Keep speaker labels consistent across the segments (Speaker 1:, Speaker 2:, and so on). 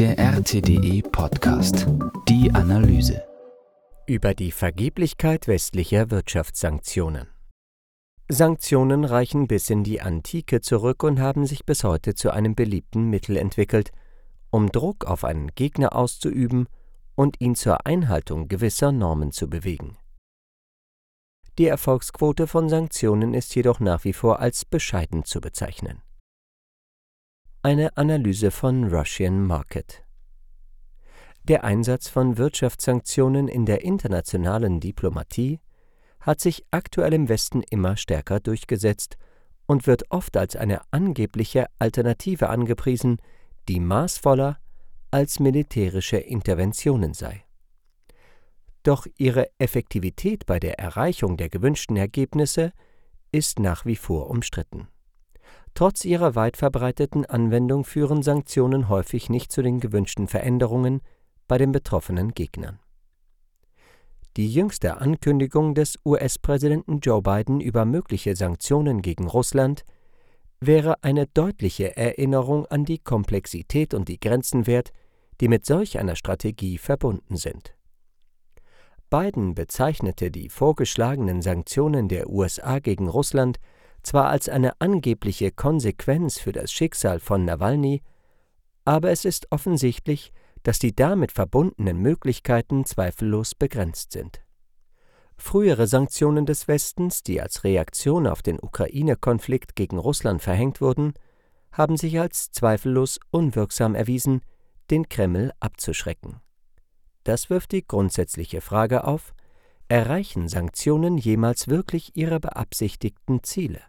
Speaker 1: Der RTDE Podcast. Die Analyse.
Speaker 2: Über die Vergeblichkeit westlicher Wirtschaftssanktionen. Sanktionen reichen bis in die Antike zurück und haben sich bis heute zu einem beliebten Mittel entwickelt, um Druck auf einen Gegner auszuüben und ihn zur Einhaltung gewisser Normen zu bewegen. Die Erfolgsquote von Sanktionen ist jedoch nach wie vor als bescheiden zu bezeichnen. Eine Analyse von Russian Market Der Einsatz von Wirtschaftssanktionen in der internationalen Diplomatie hat sich aktuell im Westen immer stärker durchgesetzt und wird oft als eine angebliche Alternative angepriesen, die maßvoller als militärische Interventionen sei. Doch ihre Effektivität bei der Erreichung der gewünschten Ergebnisse ist nach wie vor umstritten. Trotz ihrer weit verbreiteten Anwendung führen Sanktionen häufig nicht zu den gewünschten Veränderungen bei den betroffenen Gegnern. Die jüngste Ankündigung des US-Präsidenten Joe Biden über mögliche Sanktionen gegen Russland wäre eine deutliche Erinnerung an die Komplexität und die Grenzen wert, die mit solch einer Strategie verbunden sind. Biden bezeichnete die vorgeschlagenen Sanktionen der USA gegen Russland zwar als eine angebliche Konsequenz für das Schicksal von Nawalny, aber es ist offensichtlich, dass die damit verbundenen Möglichkeiten zweifellos begrenzt sind. Frühere Sanktionen des Westens, die als Reaktion auf den Ukraine-Konflikt gegen Russland verhängt wurden, haben sich als zweifellos unwirksam erwiesen, den Kreml abzuschrecken. Das wirft die grundsätzliche Frage auf, erreichen Sanktionen jemals wirklich ihre beabsichtigten Ziele?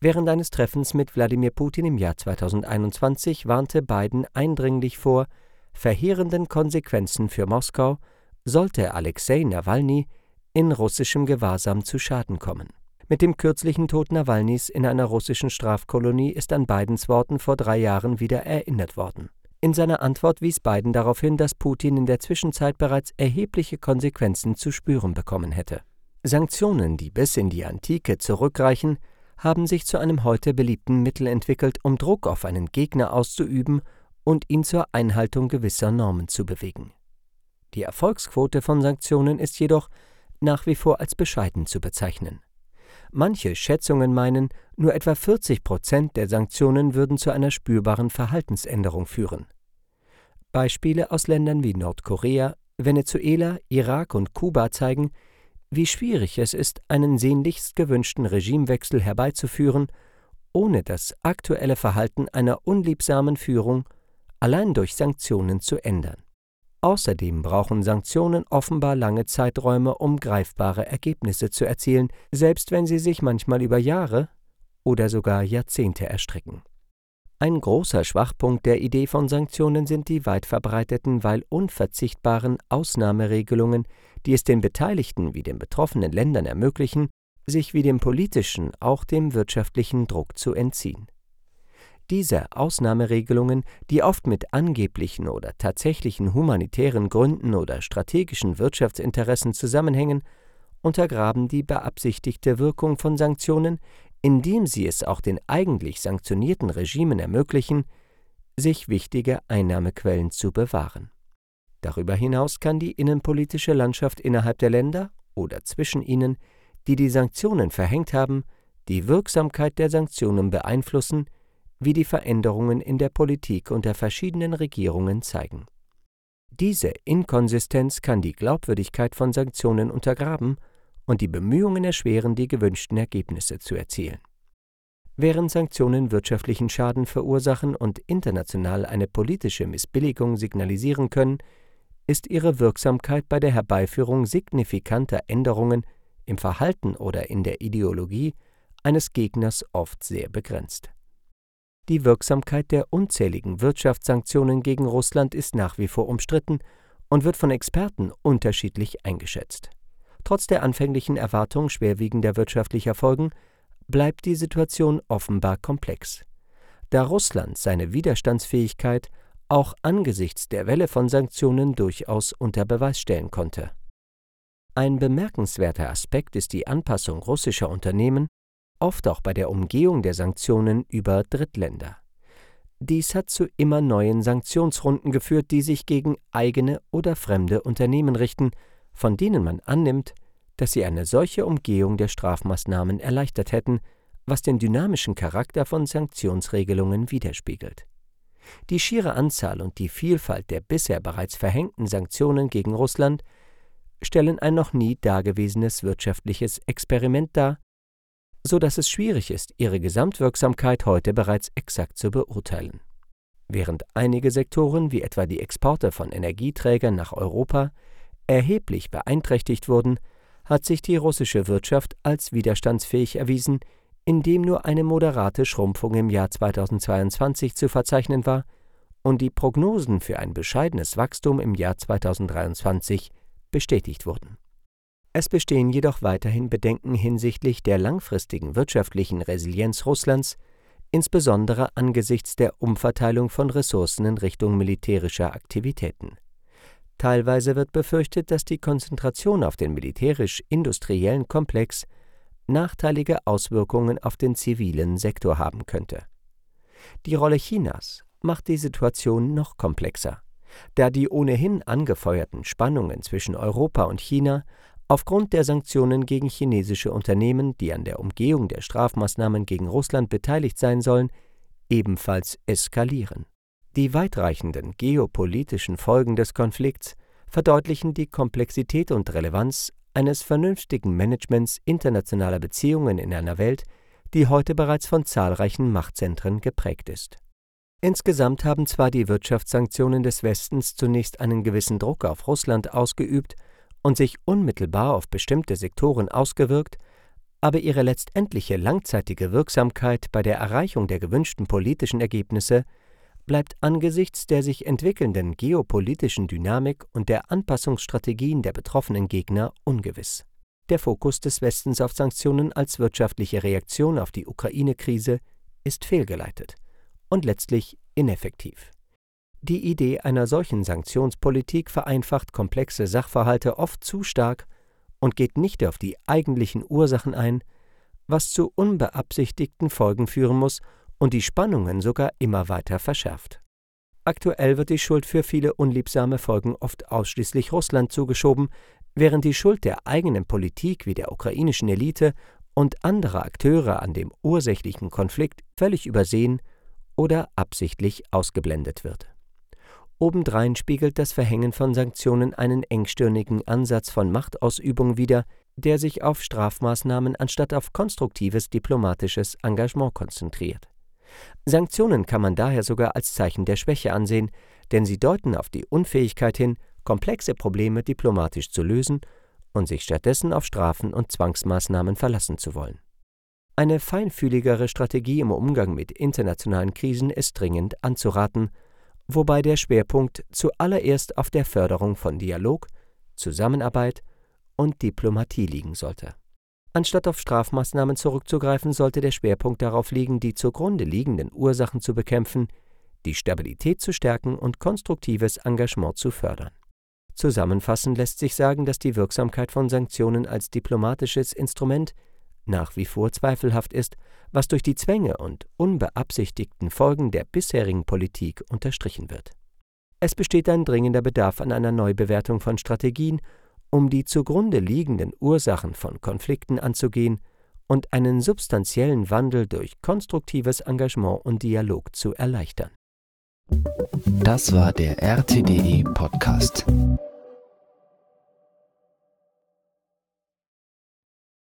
Speaker 2: Während eines Treffens mit Wladimir Putin im Jahr 2021 warnte Biden eindringlich vor verheerenden Konsequenzen für Moskau, sollte Alexei Nawalny in russischem Gewahrsam zu Schaden kommen. Mit dem kürzlichen Tod Nawalnys in einer russischen Strafkolonie ist an Bidens Worten vor drei Jahren wieder erinnert worden. In seiner Antwort wies Biden darauf hin, dass Putin in der Zwischenzeit bereits erhebliche Konsequenzen zu spüren bekommen hätte. Sanktionen, die bis in die Antike zurückreichen, haben sich zu einem heute beliebten Mittel entwickelt, um Druck auf einen Gegner auszuüben und ihn zur Einhaltung gewisser Normen zu bewegen. Die Erfolgsquote von Sanktionen ist jedoch nach wie vor als bescheiden zu bezeichnen. Manche Schätzungen meinen, nur etwa 40 Prozent der Sanktionen würden zu einer spürbaren Verhaltensänderung führen. Beispiele aus Ländern wie Nordkorea, Venezuela, Irak und Kuba zeigen, wie schwierig es ist, einen sehnlichst gewünschten Regimewechsel herbeizuführen, ohne das aktuelle Verhalten einer unliebsamen Führung allein durch Sanktionen zu ändern. Außerdem brauchen Sanktionen offenbar lange Zeiträume, um greifbare Ergebnisse zu erzielen, selbst wenn sie sich manchmal über Jahre oder sogar Jahrzehnte erstrecken. Ein großer Schwachpunkt der Idee von Sanktionen sind die weit verbreiteten, weil unverzichtbaren Ausnahmeregelungen, die es den Beteiligten wie den betroffenen Ländern ermöglichen, sich wie dem politischen auch dem wirtschaftlichen Druck zu entziehen. Diese Ausnahmeregelungen, die oft mit angeblichen oder tatsächlichen humanitären Gründen oder strategischen Wirtschaftsinteressen zusammenhängen, untergraben die beabsichtigte Wirkung von Sanktionen, indem sie es auch den eigentlich sanktionierten Regimen ermöglichen, sich wichtige Einnahmequellen zu bewahren. Darüber hinaus kann die innenpolitische Landschaft innerhalb der Länder oder zwischen ihnen, die die Sanktionen verhängt haben, die Wirksamkeit der Sanktionen beeinflussen, wie die Veränderungen in der Politik unter verschiedenen Regierungen zeigen. Diese Inkonsistenz kann die Glaubwürdigkeit von Sanktionen untergraben und die Bemühungen erschweren, die gewünschten Ergebnisse zu erzielen. Während Sanktionen wirtschaftlichen Schaden verursachen und international eine politische Missbilligung signalisieren können, ist ihre Wirksamkeit bei der Herbeiführung signifikanter Änderungen im Verhalten oder in der Ideologie eines Gegners oft sehr begrenzt. Die Wirksamkeit der unzähligen Wirtschaftssanktionen gegen Russland ist nach wie vor umstritten und wird von Experten unterschiedlich eingeschätzt. Trotz der anfänglichen Erwartung schwerwiegender wirtschaftlicher Folgen bleibt die Situation offenbar komplex. Da Russland seine Widerstandsfähigkeit auch angesichts der Welle von Sanktionen durchaus unter Beweis stellen konnte. Ein bemerkenswerter Aspekt ist die Anpassung russischer Unternehmen, oft auch bei der Umgehung der Sanktionen über Drittländer. Dies hat zu immer neuen Sanktionsrunden geführt, die sich gegen eigene oder fremde Unternehmen richten, von denen man annimmt, dass sie eine solche Umgehung der Strafmaßnahmen erleichtert hätten, was den dynamischen Charakter von Sanktionsregelungen widerspiegelt. Die schiere Anzahl und die Vielfalt der bisher bereits verhängten Sanktionen gegen Russland stellen ein noch nie dagewesenes wirtschaftliches Experiment dar, so dass es schwierig ist, ihre Gesamtwirksamkeit heute bereits exakt zu beurteilen. Während einige Sektoren wie etwa die Exporte von Energieträgern nach Europa erheblich beeinträchtigt wurden, hat sich die russische Wirtschaft als widerstandsfähig erwiesen, indem nur eine moderate Schrumpfung im Jahr 2022 zu verzeichnen war und die Prognosen für ein bescheidenes Wachstum im Jahr 2023 bestätigt wurden. Es bestehen jedoch weiterhin Bedenken hinsichtlich der langfristigen wirtschaftlichen Resilienz Russlands, insbesondere angesichts der Umverteilung von Ressourcen in Richtung militärischer Aktivitäten. Teilweise wird befürchtet, dass die Konzentration auf den militärisch-industriellen Komplex nachteilige Auswirkungen auf den zivilen Sektor haben könnte. Die Rolle Chinas macht die Situation noch komplexer, da die ohnehin angefeuerten Spannungen zwischen Europa und China aufgrund der Sanktionen gegen chinesische Unternehmen, die an der Umgehung der Strafmaßnahmen gegen Russland beteiligt sein sollen, ebenfalls eskalieren. Die weitreichenden geopolitischen Folgen des Konflikts verdeutlichen die Komplexität und Relevanz eines vernünftigen Managements internationaler Beziehungen in einer Welt, die heute bereits von zahlreichen Machtzentren geprägt ist. Insgesamt haben zwar die Wirtschaftssanktionen des Westens zunächst einen gewissen Druck auf Russland ausgeübt und sich unmittelbar auf bestimmte Sektoren ausgewirkt, aber ihre letztendliche langzeitige Wirksamkeit bei der Erreichung der gewünschten politischen Ergebnisse bleibt angesichts der sich entwickelnden geopolitischen Dynamik und der Anpassungsstrategien der betroffenen Gegner ungewiss. Der Fokus des Westens auf Sanktionen als wirtschaftliche Reaktion auf die Ukraine-Krise ist fehlgeleitet und letztlich ineffektiv. Die Idee einer solchen Sanktionspolitik vereinfacht komplexe Sachverhalte oft zu stark und geht nicht auf die eigentlichen Ursachen ein, was zu unbeabsichtigten Folgen führen muss und die Spannungen sogar immer weiter verschärft. Aktuell wird die Schuld für viele unliebsame Folgen oft ausschließlich Russland zugeschoben, während die Schuld der eigenen Politik wie der ukrainischen Elite und anderer Akteure an dem ursächlichen Konflikt völlig übersehen oder absichtlich ausgeblendet wird. Obendrein spiegelt das Verhängen von Sanktionen einen engstirnigen Ansatz von Machtausübung wider, der sich auf Strafmaßnahmen anstatt auf konstruktives diplomatisches Engagement konzentriert. Sanktionen kann man daher sogar als Zeichen der Schwäche ansehen, denn sie deuten auf die Unfähigkeit hin, komplexe Probleme diplomatisch zu lösen und sich stattdessen auf Strafen und Zwangsmaßnahmen verlassen zu wollen. Eine feinfühligere Strategie im Umgang mit internationalen Krisen ist dringend anzuraten, wobei der Schwerpunkt zuallererst auf der Förderung von Dialog, Zusammenarbeit und Diplomatie liegen sollte. Anstatt auf Strafmaßnahmen zurückzugreifen, sollte der Schwerpunkt darauf liegen, die zugrunde liegenden Ursachen zu bekämpfen, die Stabilität zu stärken und konstruktives Engagement zu fördern. Zusammenfassend lässt sich sagen, dass die Wirksamkeit von Sanktionen als diplomatisches Instrument nach wie vor zweifelhaft ist, was durch die Zwänge und unbeabsichtigten Folgen der bisherigen Politik unterstrichen wird. Es besteht ein dringender Bedarf an einer Neubewertung von Strategien um die zugrunde liegenden Ursachen von Konflikten anzugehen und einen substanziellen Wandel durch konstruktives Engagement und Dialog zu erleichtern.
Speaker 1: Das war der RTDE Podcast.